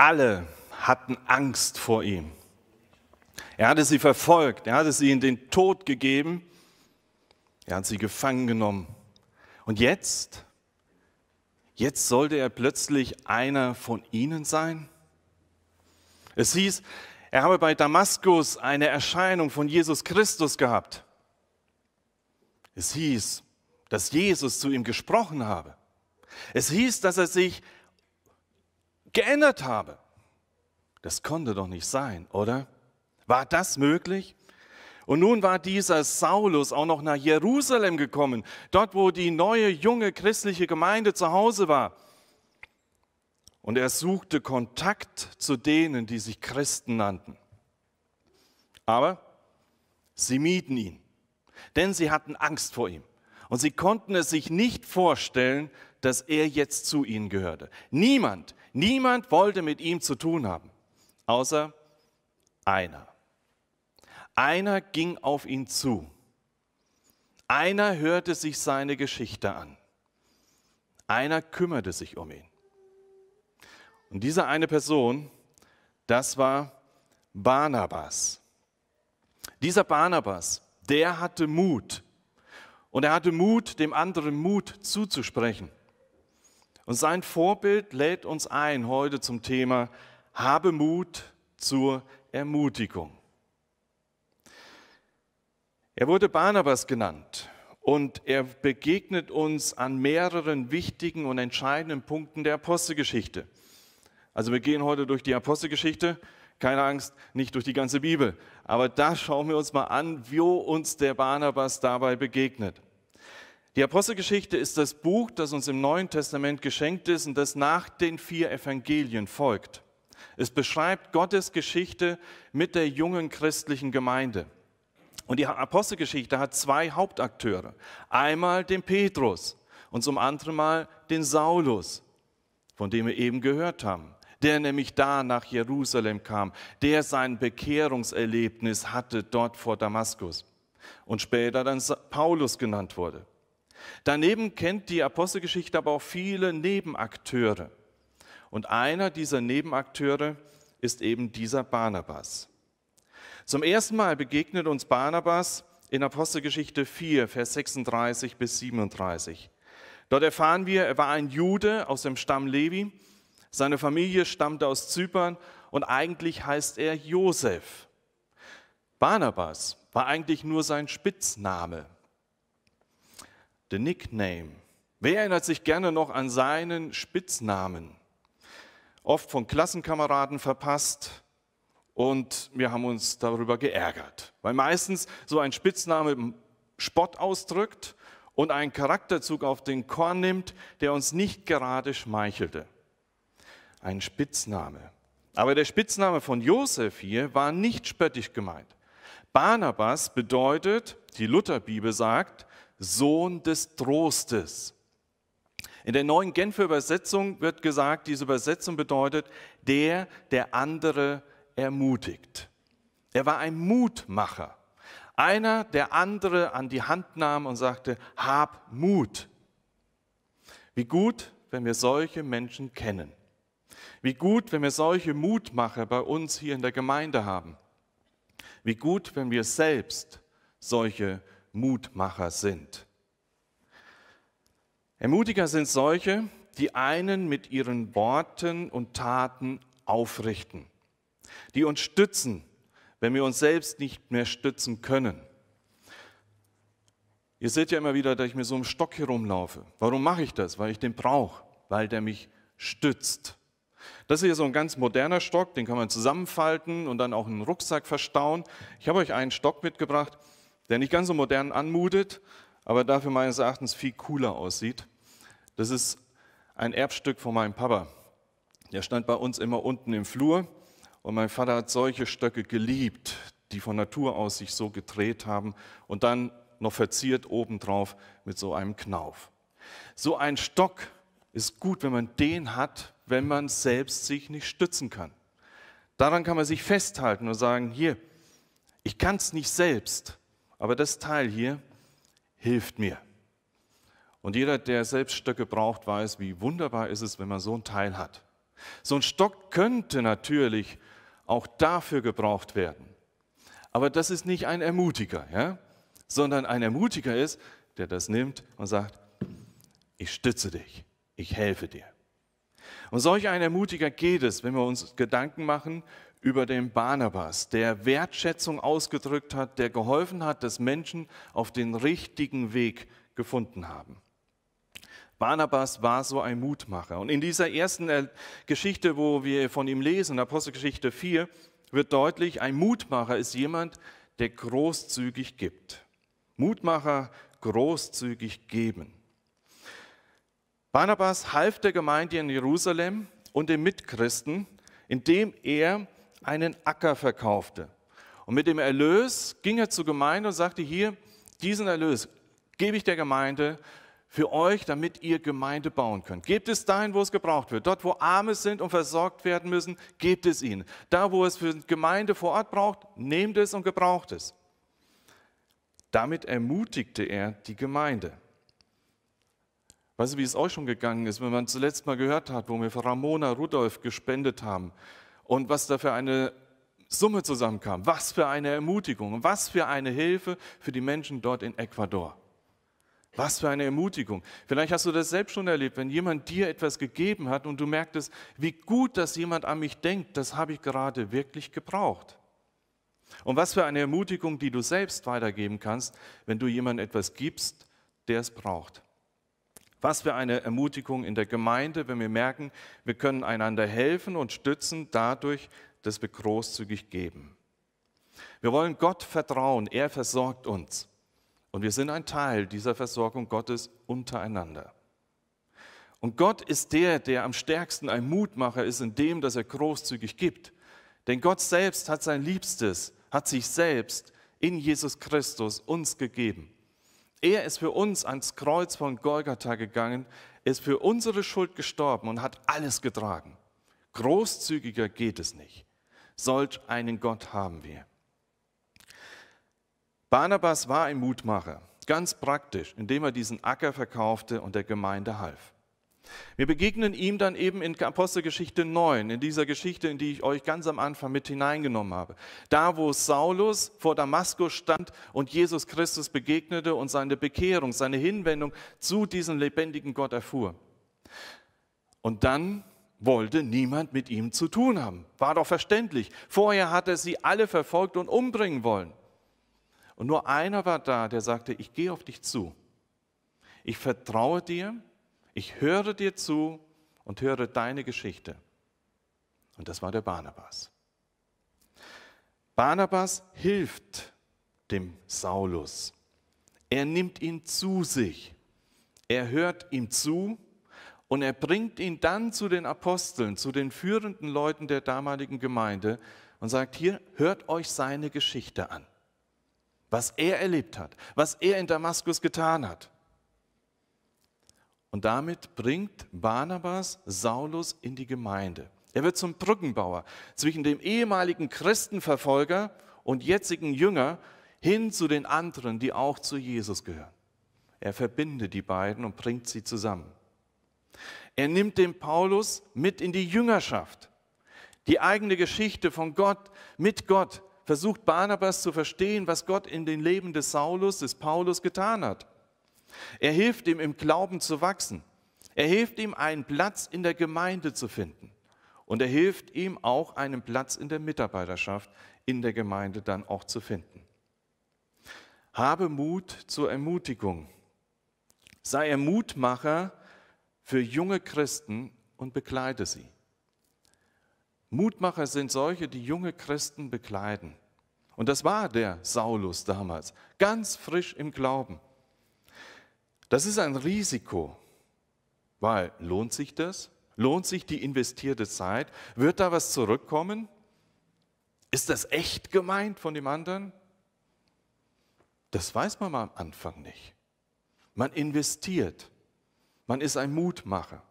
Alle hatten Angst vor ihm. Er hatte sie verfolgt, er hatte sie in den Tod gegeben, er hat sie gefangen genommen. Und jetzt, jetzt sollte er plötzlich einer von ihnen sein? Es hieß, er habe bei Damaskus eine Erscheinung von Jesus Christus gehabt. Es hieß, dass Jesus zu ihm gesprochen habe. Es hieß, dass er sich geändert habe. Das konnte doch nicht sein, oder? War das möglich? Und nun war dieser Saulus auch noch nach Jerusalem gekommen, dort wo die neue junge christliche Gemeinde zu Hause war. Und er suchte Kontakt zu denen, die sich Christen nannten. Aber sie mieden ihn, denn sie hatten Angst vor ihm. Und sie konnten es sich nicht vorstellen, dass er jetzt zu ihnen gehörte. Niemand, niemand wollte mit ihm zu tun haben, außer einer. Einer ging auf ihn zu. Einer hörte sich seine Geschichte an. Einer kümmerte sich um ihn. Und diese eine Person, das war Barnabas. Dieser Barnabas, der hatte Mut. Und er hatte Mut, dem anderen Mut zuzusprechen. Und sein Vorbild lädt uns ein heute zum Thema Habe Mut zur Ermutigung. Er wurde Barnabas genannt und er begegnet uns an mehreren wichtigen und entscheidenden Punkten der Apostelgeschichte. Also wir gehen heute durch die Apostelgeschichte, keine Angst, nicht durch die ganze Bibel, aber da schauen wir uns mal an, wo uns der Barnabas dabei begegnet. Die Apostelgeschichte ist das Buch, das uns im Neuen Testament geschenkt ist und das nach den vier Evangelien folgt. Es beschreibt Gottes Geschichte mit der jungen christlichen Gemeinde. Und die Apostelgeschichte hat zwei Hauptakteure. Einmal den Petrus und zum anderen Mal den Saulus, von dem wir eben gehört haben der nämlich da nach Jerusalem kam, der sein Bekehrungserlebnis hatte dort vor Damaskus und später dann Paulus genannt wurde. Daneben kennt die Apostelgeschichte aber auch viele Nebenakteure. Und einer dieser Nebenakteure ist eben dieser Barnabas. Zum ersten Mal begegnet uns Barnabas in Apostelgeschichte 4, Vers 36 bis 37. Dort erfahren wir, er war ein Jude aus dem Stamm Levi seine Familie stammte aus Zypern und eigentlich heißt er Josef. Barnabas war eigentlich nur sein Spitzname, the Nickname. Wer erinnert sich gerne noch an seinen Spitznamen? Oft von Klassenkameraden verpasst und wir haben uns darüber geärgert, weil meistens so ein Spitzname Spott ausdrückt und einen Charakterzug auf den Korn nimmt, der uns nicht gerade schmeichelte ein Spitzname. Aber der Spitzname von Josef hier war nicht spöttisch gemeint. Barnabas bedeutet, die Lutherbibel sagt, Sohn des Trostes. In der neuen Genfer Übersetzung wird gesagt, diese Übersetzung bedeutet, der, der andere ermutigt. Er war ein Mutmacher. Einer, der andere an die Hand nahm und sagte, hab Mut. Wie gut, wenn wir solche Menschen kennen. Wie gut, wenn wir solche Mutmacher bei uns hier in der Gemeinde haben. Wie gut, wenn wir selbst solche Mutmacher sind. Ermutiger sind solche, die einen mit ihren Worten und Taten aufrichten, die uns stützen, wenn wir uns selbst nicht mehr stützen können. Ihr seht ja immer wieder, dass ich mir so im Stock herumlaufe. Warum mache ich das? Weil ich den brauche, weil der mich stützt. Das ist hier so ein ganz moderner Stock, den kann man zusammenfalten und dann auch in einen Rucksack verstauen. Ich habe euch einen Stock mitgebracht, der nicht ganz so modern anmutet, aber dafür meines Erachtens viel cooler aussieht. Das ist ein Erbstück von meinem Papa. Der stand bei uns immer unten im Flur und mein Vater hat solche Stöcke geliebt, die von Natur aus sich so gedreht haben und dann noch verziert obendrauf mit so einem Knauf. So ein Stock ist gut, wenn man den hat, wenn man selbst sich nicht stützen kann. Daran kann man sich festhalten und sagen, hier, ich kann es nicht selbst, aber das Teil hier hilft mir. Und jeder, der selbst Stöcke braucht, weiß, wie wunderbar ist es, wenn man so ein Teil hat. So ein Stock könnte natürlich auch dafür gebraucht werden. Aber das ist nicht ein Ermutiger, ja? sondern ein Ermutiger ist, der das nimmt und sagt, ich stütze dich, ich helfe dir. Und solch ein Ermutiger geht es, wenn wir uns Gedanken machen über den Barnabas, der Wertschätzung ausgedrückt hat, der geholfen hat, dass Menschen auf den richtigen Weg gefunden haben. Barnabas war so ein Mutmacher. Und in dieser ersten Geschichte, wo wir von ihm lesen, Apostelgeschichte 4, wird deutlich, ein Mutmacher ist jemand, der großzügig gibt. Mutmacher großzügig geben. Barnabas half der Gemeinde in Jerusalem und den Mitchristen, indem er einen Acker verkaufte. Und mit dem Erlös ging er zur Gemeinde und sagte, hier, diesen Erlös gebe ich der Gemeinde für euch, damit ihr Gemeinde bauen könnt. Gebt es dahin, wo es gebraucht wird. Dort, wo Arme sind und versorgt werden müssen, gebt es ihnen. Da, wo es für Gemeinde vor Ort braucht, nehmt es und gebraucht es. Damit ermutigte er die Gemeinde. Weißt du, wie es euch schon gegangen ist, wenn man zuletzt mal gehört hat, wo wir für Ramona Rudolf gespendet haben und was da für eine Summe zusammenkam, was für eine Ermutigung, was für eine Hilfe für die Menschen dort in Ecuador. Was für eine Ermutigung. Vielleicht hast du das selbst schon erlebt, wenn jemand dir etwas gegeben hat und du merktest, wie gut, dass jemand an mich denkt, das habe ich gerade wirklich gebraucht. Und was für eine Ermutigung, die du selbst weitergeben kannst, wenn du jemandem etwas gibst, der es braucht. Was für eine Ermutigung in der Gemeinde, wenn wir merken, wir können einander helfen und stützen dadurch, dass wir großzügig geben. Wir wollen Gott vertrauen, er versorgt uns. Und wir sind ein Teil dieser Versorgung Gottes untereinander. Und Gott ist der, der am stärksten ein Mutmacher ist in dem, dass er großzügig gibt. Denn Gott selbst hat sein Liebstes, hat sich selbst in Jesus Christus uns gegeben. Er ist für uns ans Kreuz von Golgatha gegangen, ist für unsere Schuld gestorben und hat alles getragen. Großzügiger geht es nicht. Solch einen Gott haben wir. Barnabas war ein Mutmacher, ganz praktisch, indem er diesen Acker verkaufte und der Gemeinde half. Wir begegnen ihm dann eben in Apostelgeschichte 9, in dieser Geschichte, in die ich euch ganz am Anfang mit hineingenommen habe. Da, wo Saulus vor Damaskus stand und Jesus Christus begegnete und seine Bekehrung, seine Hinwendung zu diesem lebendigen Gott erfuhr. Und dann wollte niemand mit ihm zu tun haben. War doch verständlich. Vorher hat er sie alle verfolgt und umbringen wollen. Und nur einer war da, der sagte, ich gehe auf dich zu. Ich vertraue dir, ich höre dir zu und höre deine Geschichte. Und das war der Barnabas. Barnabas hilft dem Saulus. Er nimmt ihn zu sich. Er hört ihm zu und er bringt ihn dann zu den Aposteln, zu den führenden Leuten der damaligen Gemeinde und sagt, hier, hört euch seine Geschichte an was er erlebt hat, was er in Damaskus getan hat. Und damit bringt Barnabas Saulus in die Gemeinde. Er wird zum Brückenbauer zwischen dem ehemaligen Christenverfolger und jetzigen Jünger hin zu den anderen, die auch zu Jesus gehören. Er verbindet die beiden und bringt sie zusammen. Er nimmt den Paulus mit in die Jüngerschaft. Die eigene Geschichte von Gott, mit Gott, versucht Barnabas zu verstehen, was Gott in den Leben des Saulus, des Paulus getan hat. Er hilft ihm im Glauben zu wachsen. Er hilft ihm, einen Platz in der Gemeinde zu finden. Und er hilft ihm auch, einen Platz in der Mitarbeiterschaft in der Gemeinde dann auch zu finden. Habe Mut zur Ermutigung. Sei er Mutmacher für junge Christen und begleite sie. Mutmacher sind solche, die junge Christen begleiten. Und das war der Saulus damals, ganz frisch im Glauben. Das ist ein Risiko, weil lohnt sich das? Lohnt sich die investierte Zeit? Wird da was zurückkommen? Ist das echt gemeint von dem anderen? Das weiß man am Anfang nicht. Man investiert. Man ist ein Mutmacher.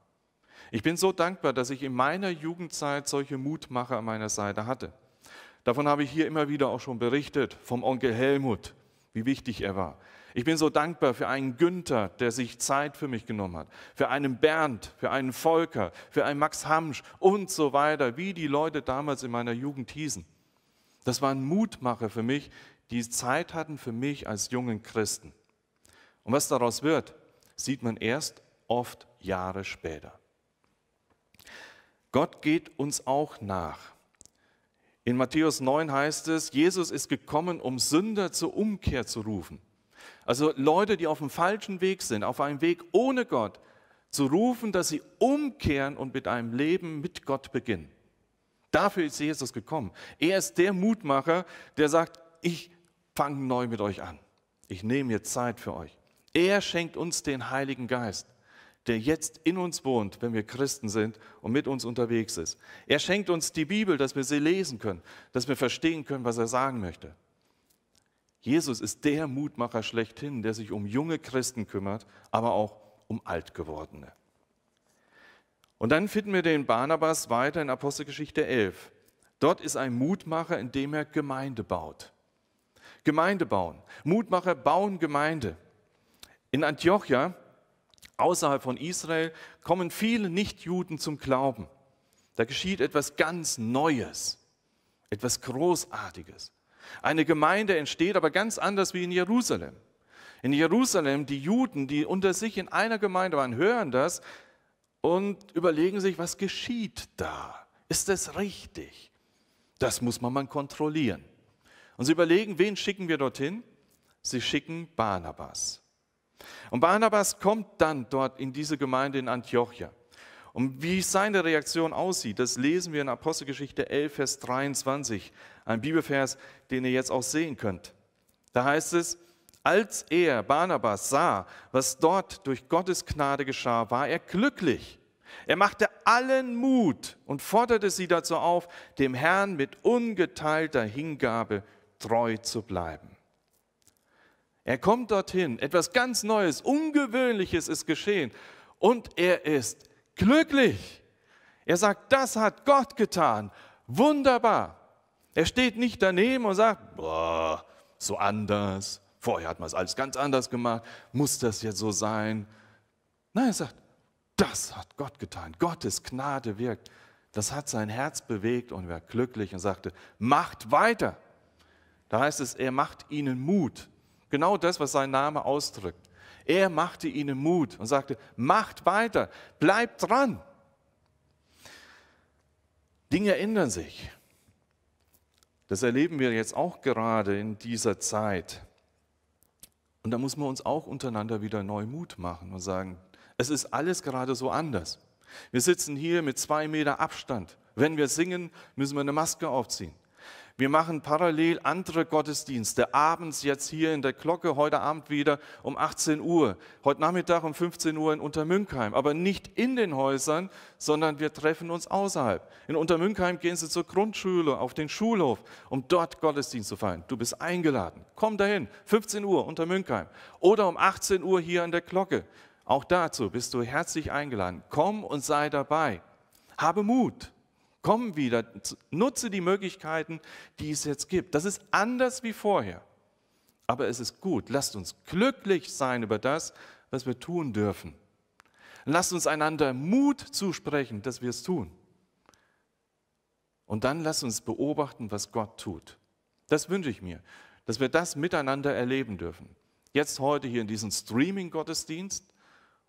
Ich bin so dankbar, dass ich in meiner Jugendzeit solche Mutmacher an meiner Seite hatte. Davon habe ich hier immer wieder auch schon berichtet, vom Onkel Helmut, wie wichtig er war. Ich bin so dankbar für einen Günther, der sich Zeit für mich genommen hat, für einen Bernd, für einen Volker, für einen Max Hamsch und so weiter, wie die Leute damals in meiner Jugend hießen. Das waren Mutmacher für mich, die Zeit hatten für mich als jungen Christen. Und was daraus wird, sieht man erst oft Jahre später. Gott geht uns auch nach. In Matthäus 9 heißt es, Jesus ist gekommen, um Sünder zur Umkehr zu rufen. Also Leute, die auf dem falschen Weg sind, auf einem Weg ohne Gott, zu rufen, dass sie umkehren und mit einem Leben mit Gott beginnen. Dafür ist Jesus gekommen. Er ist der Mutmacher, der sagt, ich fange neu mit euch an. Ich nehme jetzt Zeit für euch. Er schenkt uns den Heiligen Geist, der jetzt in uns wohnt, wenn wir Christen sind und mit uns unterwegs ist. Er schenkt uns die Bibel, dass wir sie lesen können, dass wir verstehen können, was er sagen möchte. Jesus ist der Mutmacher schlechthin, der sich um junge Christen kümmert, aber auch um Altgewordene. Und dann finden wir den Barnabas weiter in Apostelgeschichte 11. Dort ist ein Mutmacher, indem er Gemeinde baut. Gemeinde bauen. Mutmacher bauen Gemeinde. In Antiochia, außerhalb von Israel, kommen viele Nichtjuden zum Glauben. Da geschieht etwas ganz Neues, etwas Großartiges. Eine Gemeinde entsteht aber ganz anders wie in Jerusalem. In Jerusalem, die Juden, die unter sich in einer Gemeinde waren, hören das und überlegen sich, was geschieht da? Ist das richtig? Das muss man mal kontrollieren. Und sie überlegen, wen schicken wir dorthin? Sie schicken Barnabas. Und Barnabas kommt dann dort in diese Gemeinde in Antiochia. Und wie seine Reaktion aussieht, das lesen wir in Apostelgeschichte 11, Vers 23, ein Bibelvers, den ihr jetzt auch sehen könnt. Da heißt es, als er, Barnabas, sah, was dort durch Gottes Gnade geschah, war er glücklich. Er machte allen Mut und forderte sie dazu auf, dem Herrn mit ungeteilter Hingabe treu zu bleiben. Er kommt dorthin, etwas ganz Neues, Ungewöhnliches ist geschehen und er ist glücklich. Er sagt, das hat Gott getan. Wunderbar. Er steht nicht daneben und sagt, boah, so anders. Vorher hat man es alles ganz anders gemacht. Muss das jetzt so sein? Nein, er sagt, das hat Gott getan. Gottes Gnade wirkt. Das hat sein Herz bewegt und er war glücklich und sagte, macht weiter. Da heißt es, er macht ihnen Mut. Genau das, was sein Name ausdrückt. Er machte ihnen Mut und sagte, macht weiter, bleibt dran. Dinge ändern sich. Das erleben wir jetzt auch gerade in dieser Zeit. Und da muss man uns auch untereinander wieder neu Mut machen und sagen, es ist alles gerade so anders. Wir sitzen hier mit zwei Meter Abstand. Wenn wir singen, müssen wir eine Maske aufziehen. Wir machen parallel andere Gottesdienste, abends jetzt hier in der Glocke, heute Abend wieder um 18 Uhr, heute Nachmittag um 15 Uhr in Untermünkheim, aber nicht in den Häusern, sondern wir treffen uns außerhalb. In Untermünkheim gehen Sie zur Grundschule, auf den Schulhof, um dort Gottesdienst zu feiern. Du bist eingeladen. Komm dahin, 15 Uhr Untermünkheim oder um 18 Uhr hier an der Glocke. Auch dazu bist du herzlich eingeladen. Komm und sei dabei. Habe Mut. Komm wieder, nutze die Möglichkeiten, die es jetzt gibt. Das ist anders wie vorher. Aber es ist gut. Lasst uns glücklich sein über das, was wir tun dürfen. Lasst uns einander Mut zusprechen, dass wir es tun. Und dann lasst uns beobachten, was Gott tut. Das wünsche ich mir, dass wir das miteinander erleben dürfen. Jetzt heute hier in diesem Streaming-Gottesdienst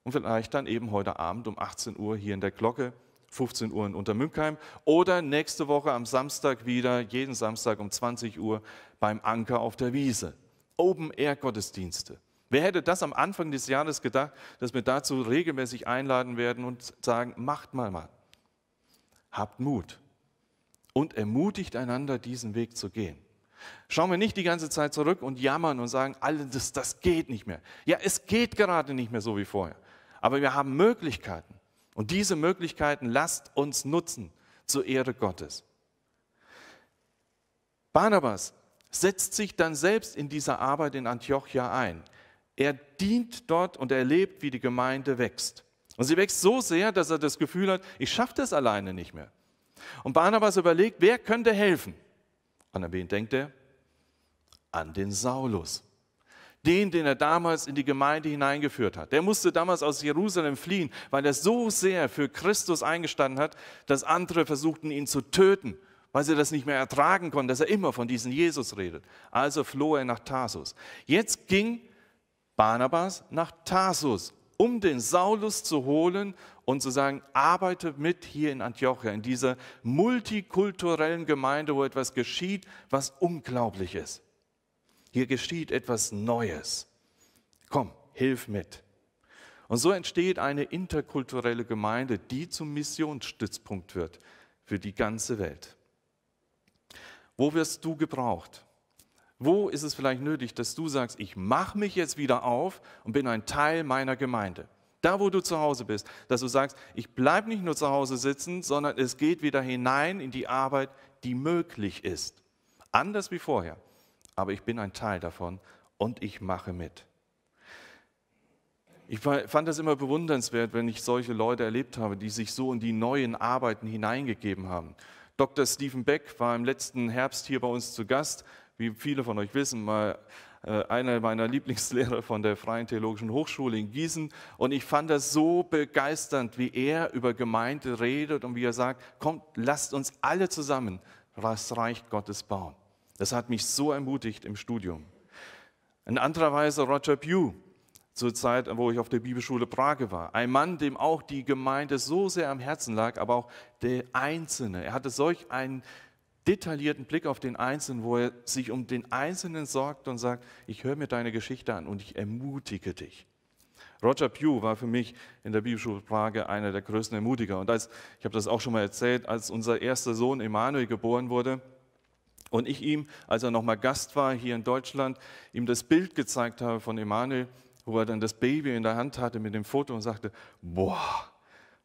und vielleicht dann eben heute Abend um 18 Uhr hier in der Glocke 15 Uhr in Untermünkheim oder nächste Woche am Samstag wieder, jeden Samstag um 20 Uhr beim Anker auf der Wiese. Open-Air-Gottesdienste. Wer hätte das am Anfang des Jahres gedacht, dass wir dazu regelmäßig einladen werden und sagen, macht mal mal. Habt Mut und ermutigt einander, diesen Weg zu gehen. Schauen wir nicht die ganze Zeit zurück und jammern und sagen, alles, das geht nicht mehr. Ja, es geht gerade nicht mehr so wie vorher. Aber wir haben Möglichkeiten. Und diese Möglichkeiten lasst uns nutzen zur Ehre Gottes. Barnabas setzt sich dann selbst in dieser Arbeit in Antiochia ein. Er dient dort und erlebt, wie die Gemeinde wächst. Und sie wächst so sehr, dass er das Gefühl hat, ich schaffe das alleine nicht mehr. Und Barnabas überlegt, wer könnte helfen? Und an wen denkt er? An den Saulus. Den, den er damals in die Gemeinde hineingeführt hat. Der musste damals aus Jerusalem fliehen, weil er so sehr für Christus eingestanden hat, dass andere versuchten, ihn zu töten, weil sie das nicht mehr ertragen konnten, dass er immer von diesem Jesus redet. Also floh er nach Tarsus. Jetzt ging Barnabas nach Tarsus, um den Saulus zu holen und zu sagen, arbeite mit hier in Antiochia, in dieser multikulturellen Gemeinde, wo etwas geschieht, was unglaublich ist. Hier geschieht etwas Neues. Komm, hilf mit. Und so entsteht eine interkulturelle Gemeinde, die zum Missionsstützpunkt wird für die ganze Welt. Wo wirst du gebraucht? Wo ist es vielleicht nötig, dass du sagst, ich mache mich jetzt wieder auf und bin ein Teil meiner Gemeinde? Da, wo du zu Hause bist, dass du sagst, ich bleibe nicht nur zu Hause sitzen, sondern es geht wieder hinein in die Arbeit, die möglich ist. Anders wie vorher aber ich bin ein Teil davon und ich mache mit. Ich fand das immer bewundernswert, wenn ich solche Leute erlebt habe, die sich so in die neuen Arbeiten hineingegeben haben. Dr. Stephen Beck war im letzten Herbst hier bei uns zu Gast. Wie viele von euch wissen, mal äh, einer meiner Lieblingslehrer von der Freien Theologischen Hochschule in Gießen. Und ich fand das so begeisternd, wie er über Gemeinde redet und wie er sagt, kommt, lasst uns alle zusammen das Reich Gottes bauen. Das hat mich so ermutigt im Studium. In anderer Weise Roger Pugh, zur Zeit, wo ich auf der Bibelschule Prague war. Ein Mann, dem auch die Gemeinde so sehr am Herzen lag, aber auch der Einzelne. Er hatte solch einen detaillierten Blick auf den Einzelnen, wo er sich um den Einzelnen sorgt und sagt, ich höre mir deine Geschichte an und ich ermutige dich. Roger Pugh war für mich in der Bibelschule Prague einer der größten Ermutiger. Und als, ich habe das auch schon mal erzählt, als unser erster Sohn Emanuel geboren wurde, und ich ihm, als er nochmal Gast war hier in Deutschland, ihm das Bild gezeigt habe von Emanuel, wo er dann das Baby in der Hand hatte mit dem Foto und sagte, boah,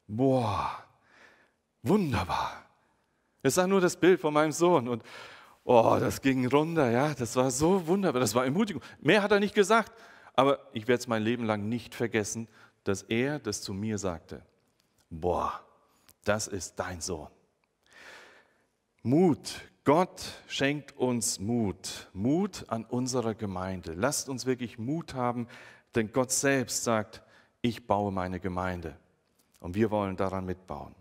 boah, wunderbar. Es sah nur das Bild von meinem Sohn und oh, das ging runter, ja, das war so wunderbar, das war Ermutigung. Mehr hat er nicht gesagt, aber ich werde es mein Leben lang nicht vergessen, dass er das zu mir sagte. Boah, das ist dein Sohn. Mut, Gott schenkt uns Mut, Mut an unserer Gemeinde. Lasst uns wirklich Mut haben, denn Gott selbst sagt, ich baue meine Gemeinde und wir wollen daran mitbauen.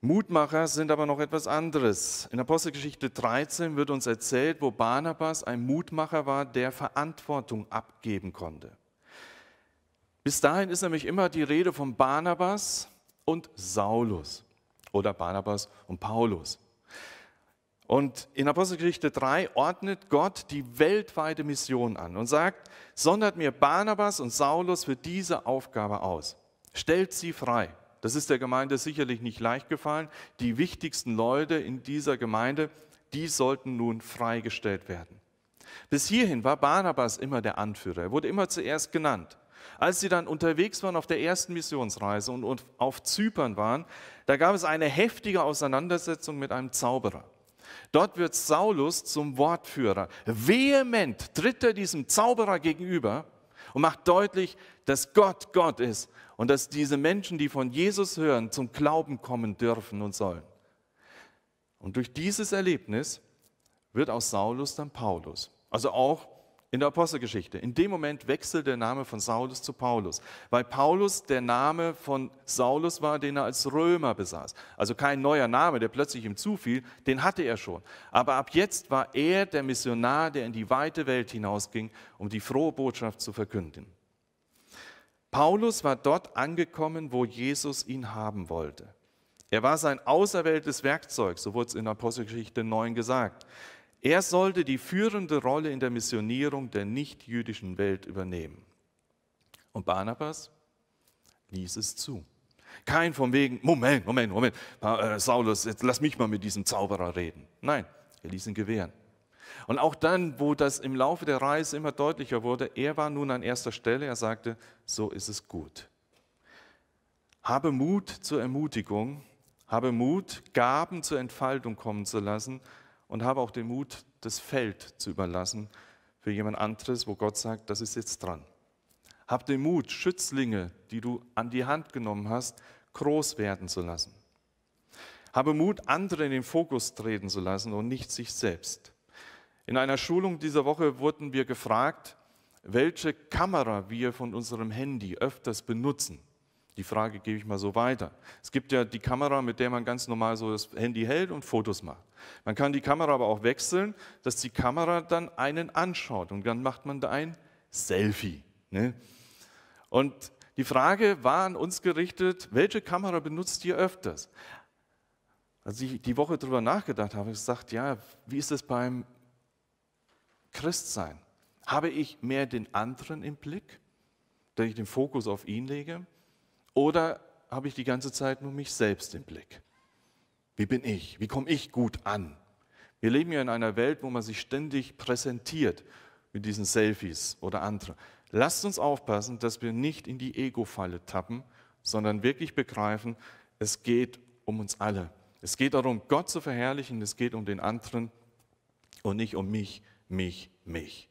Mutmacher sind aber noch etwas anderes. In Apostelgeschichte 13 wird uns erzählt, wo Barnabas ein Mutmacher war, der Verantwortung abgeben konnte. Bis dahin ist nämlich immer die Rede von Barnabas und Saulus oder Barnabas und Paulus. Und in Apostelgeschichte 3 ordnet Gott die weltweite Mission an und sagt, sondert mir Barnabas und Saulus für diese Aufgabe aus. Stellt sie frei. Das ist der Gemeinde sicherlich nicht leicht gefallen. Die wichtigsten Leute in dieser Gemeinde, die sollten nun freigestellt werden. Bis hierhin war Barnabas immer der Anführer. Er wurde immer zuerst genannt. Als sie dann unterwegs waren auf der ersten Missionsreise und auf Zypern waren, da gab es eine heftige Auseinandersetzung mit einem Zauberer. Dort wird Saulus zum Wortführer. Vehement tritt er diesem Zauberer gegenüber und macht deutlich, dass Gott Gott ist und dass diese Menschen, die von Jesus hören, zum Glauben kommen dürfen und sollen. Und durch dieses Erlebnis wird aus Saulus dann Paulus. Also auch in der Apostelgeschichte. In dem Moment wechselt der Name von Saulus zu Paulus, weil Paulus der Name von Saulus war, den er als Römer besaß. Also kein neuer Name, der plötzlich ihm zufiel, den hatte er schon. Aber ab jetzt war er der Missionar, der in die weite Welt hinausging, um die frohe Botschaft zu verkünden. Paulus war dort angekommen, wo Jesus ihn haben wollte. Er war sein auserwähltes Werkzeug, so wurde es in Apostelgeschichte 9 gesagt. Er sollte die führende Rolle in der Missionierung der nichtjüdischen Welt übernehmen. Und Barnabas ließ es zu. Kein von wegen, Moment, Moment, Moment, äh, Saulus, jetzt lass mich mal mit diesem Zauberer reden. Nein, er ließ ihn gewähren. Und auch dann, wo das im Laufe der Reise immer deutlicher wurde, er war nun an erster Stelle, er sagte, so ist es gut. Habe Mut zur Ermutigung, habe Mut, Gaben zur Entfaltung kommen zu lassen und habe auch den Mut, das Feld zu überlassen für jemand anderes, wo Gott sagt, das ist jetzt dran. Hab den Mut, Schützlinge, die du an die Hand genommen hast, groß werden zu lassen. Habe Mut, andere in den Fokus treten zu lassen und nicht sich selbst. In einer Schulung dieser Woche wurden wir gefragt, welche Kamera wir von unserem Handy öfters benutzen. Die Frage gebe ich mal so weiter. Es gibt ja die Kamera, mit der man ganz normal so das Handy hält und Fotos macht. Man kann die Kamera aber auch wechseln, dass die Kamera dann einen anschaut und dann macht man da ein Selfie. Ne? Und die Frage war an uns gerichtet, welche Kamera benutzt ihr öfters? Als ich die Woche darüber nachgedacht habe, habe ich gesagt, ja, wie ist es beim Christsein? Habe ich mehr den anderen im Blick, dass ich den Fokus auf ihn lege? Oder habe ich die ganze Zeit nur mich selbst im Blick? Wie bin ich? Wie komme ich gut an? Wir leben ja in einer Welt, wo man sich ständig präsentiert mit diesen Selfies oder anderen. Lasst uns aufpassen, dass wir nicht in die Ego-Falle tappen, sondern wirklich begreifen, es geht um uns alle. Es geht darum, Gott zu verherrlichen, es geht um den anderen und nicht um mich, mich, mich.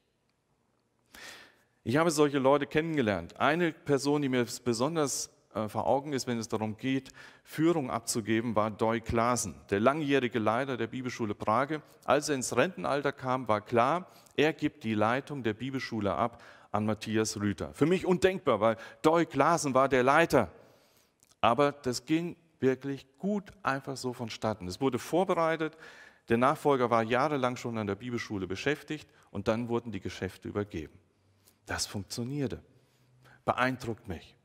Ich habe solche Leute kennengelernt. Eine Person, die mir besonders vor Augen ist, wenn es darum geht, Führung abzugeben, war Doi Klaasen, der langjährige Leiter der Bibelschule Prage. Als er ins Rentenalter kam, war klar, er gibt die Leitung der Bibelschule ab an Matthias Rüther. Für mich undenkbar, weil Doi Klaasen war der Leiter. Aber das ging wirklich gut einfach so vonstatten. Es wurde vorbereitet, der Nachfolger war jahrelang schon an der Bibelschule beschäftigt und dann wurden die Geschäfte übergeben. Das funktionierte. Beeindruckt mich.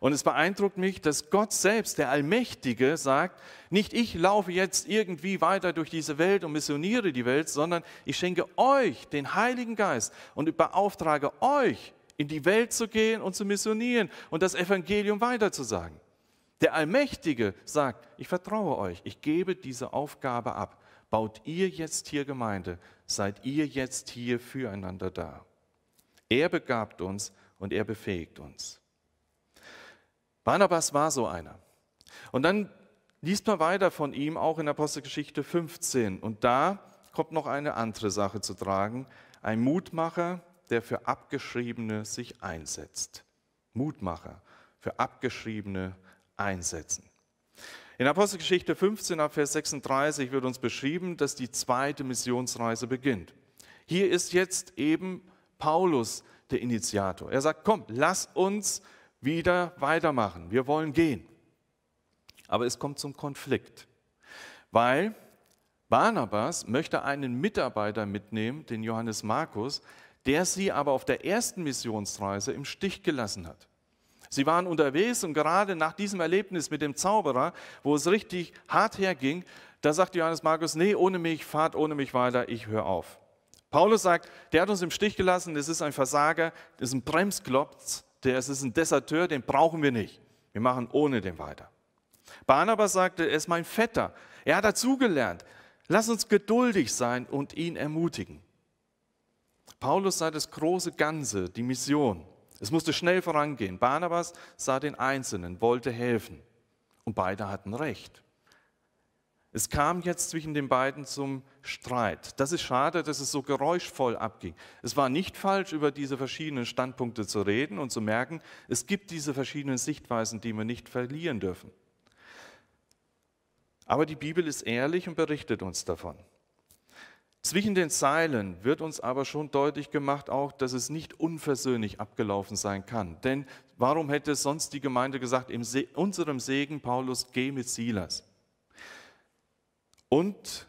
Und es beeindruckt mich, dass Gott selbst, der Allmächtige, sagt, nicht ich laufe jetzt irgendwie weiter durch diese Welt und missioniere die Welt, sondern ich schenke euch den Heiligen Geist und beauftrage euch, in die Welt zu gehen und zu missionieren und das Evangelium weiterzusagen. Der Allmächtige sagt, ich vertraue euch, ich gebe diese Aufgabe ab. Baut ihr jetzt hier Gemeinde, seid ihr jetzt hier füreinander da. Er begabt uns und er befähigt uns. Barnabas war so einer. Und dann liest man weiter von ihm auch in Apostelgeschichte 15. Und da kommt noch eine andere Sache zu tragen. Ein Mutmacher, der für Abgeschriebene sich einsetzt. Mutmacher für Abgeschriebene einsetzen. In Apostelgeschichte 15 ab Vers 36 wird uns beschrieben, dass die zweite Missionsreise beginnt. Hier ist jetzt eben Paulus der Initiator. Er sagt, komm, lass uns wieder weitermachen. Wir wollen gehen. Aber es kommt zum Konflikt, weil Barnabas möchte einen Mitarbeiter mitnehmen, den Johannes Markus, der sie aber auf der ersten Missionsreise im Stich gelassen hat. Sie waren unterwegs und gerade nach diesem Erlebnis mit dem Zauberer, wo es richtig hart herging, da sagt Johannes Markus, nee, ohne mich, fahrt ohne mich weiter, ich höre auf. Paulus sagt, der hat uns im Stich gelassen, das ist ein Versager, das ist ein Bremsklotz, der ist ein Deserteur, den brauchen wir nicht. Wir machen ohne den weiter. Barnabas sagte, er ist mein Vetter, er hat dazugelernt. Lass uns geduldig sein und ihn ermutigen. Paulus sah das große Ganze, die Mission. Es musste schnell vorangehen. Barnabas sah den Einzelnen, wollte helfen. Und beide hatten recht. Es kam jetzt zwischen den beiden zum Streit. Das ist schade, dass es so geräuschvoll abging. Es war nicht falsch, über diese verschiedenen Standpunkte zu reden und zu merken, es gibt diese verschiedenen Sichtweisen, die wir nicht verlieren dürfen. Aber die Bibel ist ehrlich und berichtet uns davon. Zwischen den Zeilen wird uns aber schon deutlich gemacht auch, dass es nicht unversöhnlich abgelaufen sein kann. Denn warum hätte sonst die Gemeinde gesagt, in unserem Segen, Paulus, geh mit Silas? Und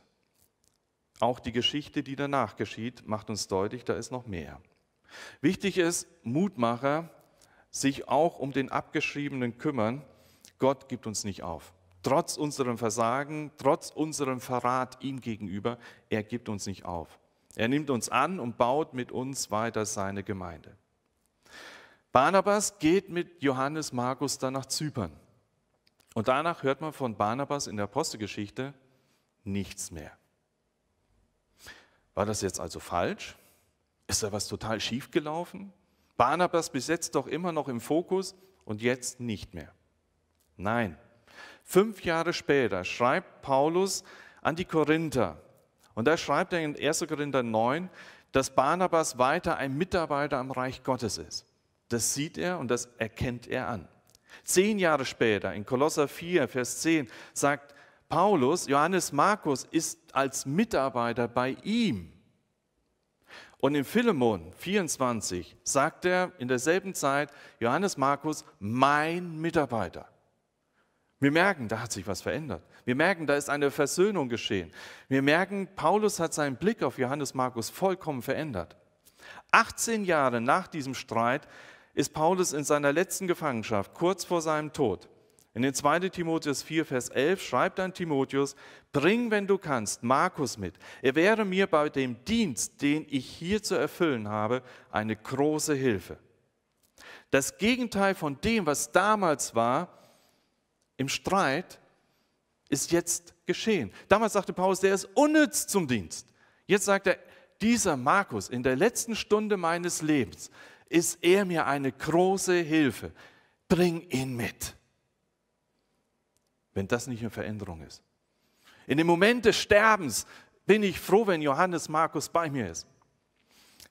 auch die Geschichte, die danach geschieht, macht uns deutlich, da ist noch mehr. Wichtig ist, Mutmacher sich auch um den Abgeschriebenen kümmern. Gott gibt uns nicht auf trotz unserem Versagen, trotz unserem Verrat ihm gegenüber, er gibt uns nicht auf. Er nimmt uns an und baut mit uns weiter seine Gemeinde. Barnabas geht mit Johannes Markus dann nach Zypern. Und danach hört man von Barnabas in der Apostelgeschichte nichts mehr. War das jetzt also falsch? Ist da was total schief gelaufen? Barnabas besetzt doch immer noch im Fokus und jetzt nicht mehr. Nein, Fünf Jahre später schreibt Paulus an die Korinther. Und da schreibt er in 1. Korinther 9, dass Barnabas weiter ein Mitarbeiter am Reich Gottes ist. Das sieht er und das erkennt er an. Zehn Jahre später, in Kolosser 4, Vers 10, sagt Paulus, Johannes Markus ist als Mitarbeiter bei ihm. Und in Philemon 24 sagt er in derselben Zeit, Johannes Markus, mein Mitarbeiter. Wir merken, da hat sich was verändert. Wir merken, da ist eine Versöhnung geschehen. Wir merken, Paulus hat seinen Blick auf Johannes Markus vollkommen verändert. 18 Jahre nach diesem Streit ist Paulus in seiner letzten Gefangenschaft, kurz vor seinem Tod. In den 2. Timotheus 4, Vers 11 schreibt dann Timotheus, bring, wenn du kannst, Markus mit. Er wäre mir bei dem Dienst, den ich hier zu erfüllen habe, eine große Hilfe. Das Gegenteil von dem, was damals war, im Streit, ist jetzt geschehen. Damals sagte Paulus, der ist unnütz zum Dienst. Jetzt sagt er, dieser Markus in der letzten Stunde meines Lebens ist er mir eine große Hilfe. Bring ihn mit wenn das nicht eine Veränderung ist. In dem Moment des Sterbens bin ich froh, wenn Johannes Markus bei mir ist.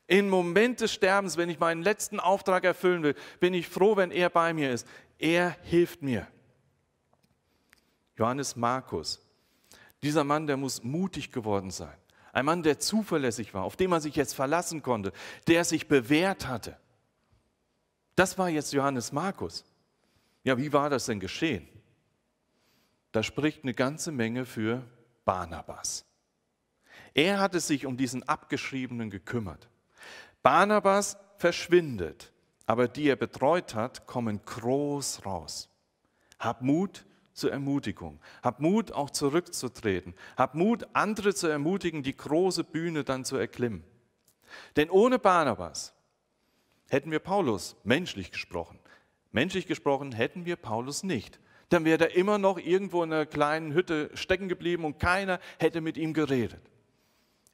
Im Moment des Sterbens, wenn ich meinen letzten Auftrag erfüllen will, bin ich froh, wenn er bei mir ist. Er hilft mir. Johannes Markus, dieser Mann, der muss mutig geworden sein. Ein Mann, der zuverlässig war, auf den man sich jetzt verlassen konnte, der sich bewährt hatte. Das war jetzt Johannes Markus. Ja, wie war das denn geschehen? Da spricht eine ganze Menge für Barnabas. Er hatte sich um diesen Abgeschriebenen gekümmert. Barnabas verschwindet, aber die er betreut hat, kommen groß raus. Hab Mut zur Ermutigung. Hab Mut, auch zurückzutreten. Hab Mut, andere zu ermutigen, die große Bühne dann zu erklimmen. Denn ohne Barnabas hätten wir Paulus, menschlich gesprochen, menschlich gesprochen hätten wir Paulus nicht dann wäre er immer noch irgendwo in einer kleinen Hütte stecken geblieben und keiner hätte mit ihm geredet.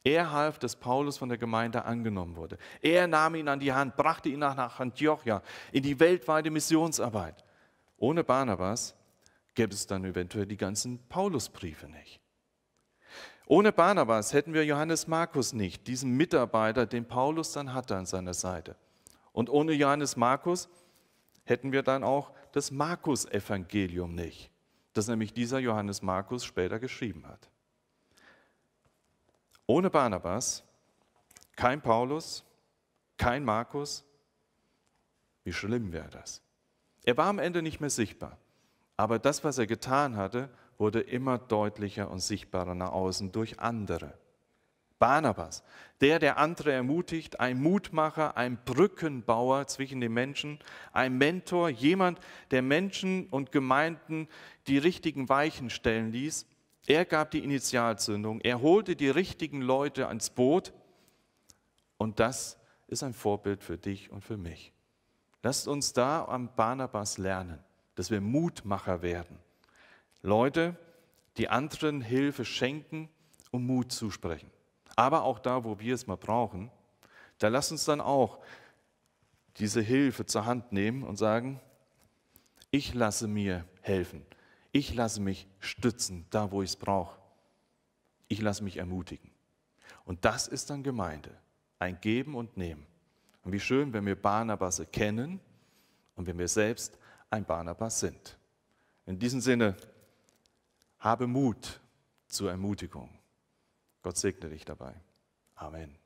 Er half, dass Paulus von der Gemeinde angenommen wurde. Er nahm ihn an die Hand, brachte ihn nach Antiochia in die weltweite Missionsarbeit. Ohne Barnabas gäbe es dann eventuell die ganzen Paulusbriefe nicht. Ohne Barnabas hätten wir Johannes Markus nicht, diesen Mitarbeiter, den Paulus dann hatte an seiner Seite. Und ohne Johannes Markus hätten wir dann auch das Markus-Evangelium nicht, das nämlich dieser Johannes Markus später geschrieben hat. Ohne Barnabas kein Paulus, kein Markus. Wie schlimm wäre das? Er war am Ende nicht mehr sichtbar, aber das, was er getan hatte, wurde immer deutlicher und sichtbarer nach außen durch andere. Barnabas, der, der andere ermutigt, ein Mutmacher, ein Brückenbauer zwischen den Menschen, ein Mentor, jemand, der Menschen und Gemeinden die richtigen Weichen stellen ließ. Er gab die Initialzündung, er holte die richtigen Leute ans Boot und das ist ein Vorbild für dich und für mich. Lasst uns da am Barnabas lernen, dass wir Mutmacher werden. Leute, die anderen Hilfe schenken und Mut zusprechen. Aber auch da, wo wir es mal brauchen, da lass uns dann auch diese Hilfe zur Hand nehmen und sagen, ich lasse mir helfen. Ich lasse mich stützen, da wo ich es brauche. Ich lasse mich ermutigen. Und das ist dann Gemeinde, ein Geben und Nehmen. Und wie schön, wenn wir Barnabas erkennen und wenn wir selbst ein Barnabas sind. In diesem Sinne, habe Mut zur Ermutigung. Gott segne dich dabei. Amen.